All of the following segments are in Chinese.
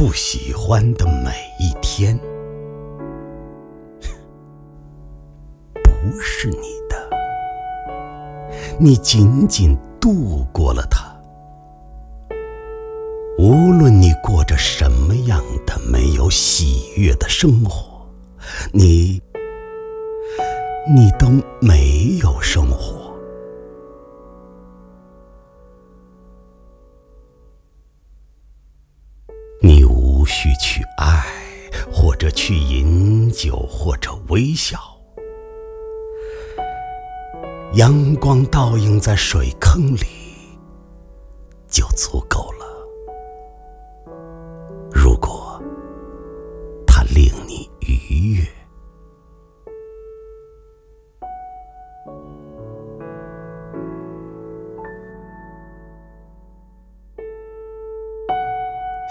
不喜欢的每一天，不是你的，你仅仅度过了它。无论你过着什么样的没有喜悦的生活，你，你都没有生活。需去爱，或者去饮酒，或者微笑。阳光倒映在水坑里，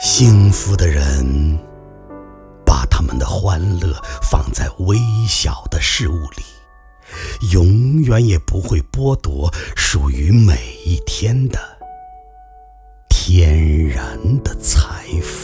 幸福的人把他们的欢乐放在微小的事物里，永远也不会剥夺属于每一天的天然的财富。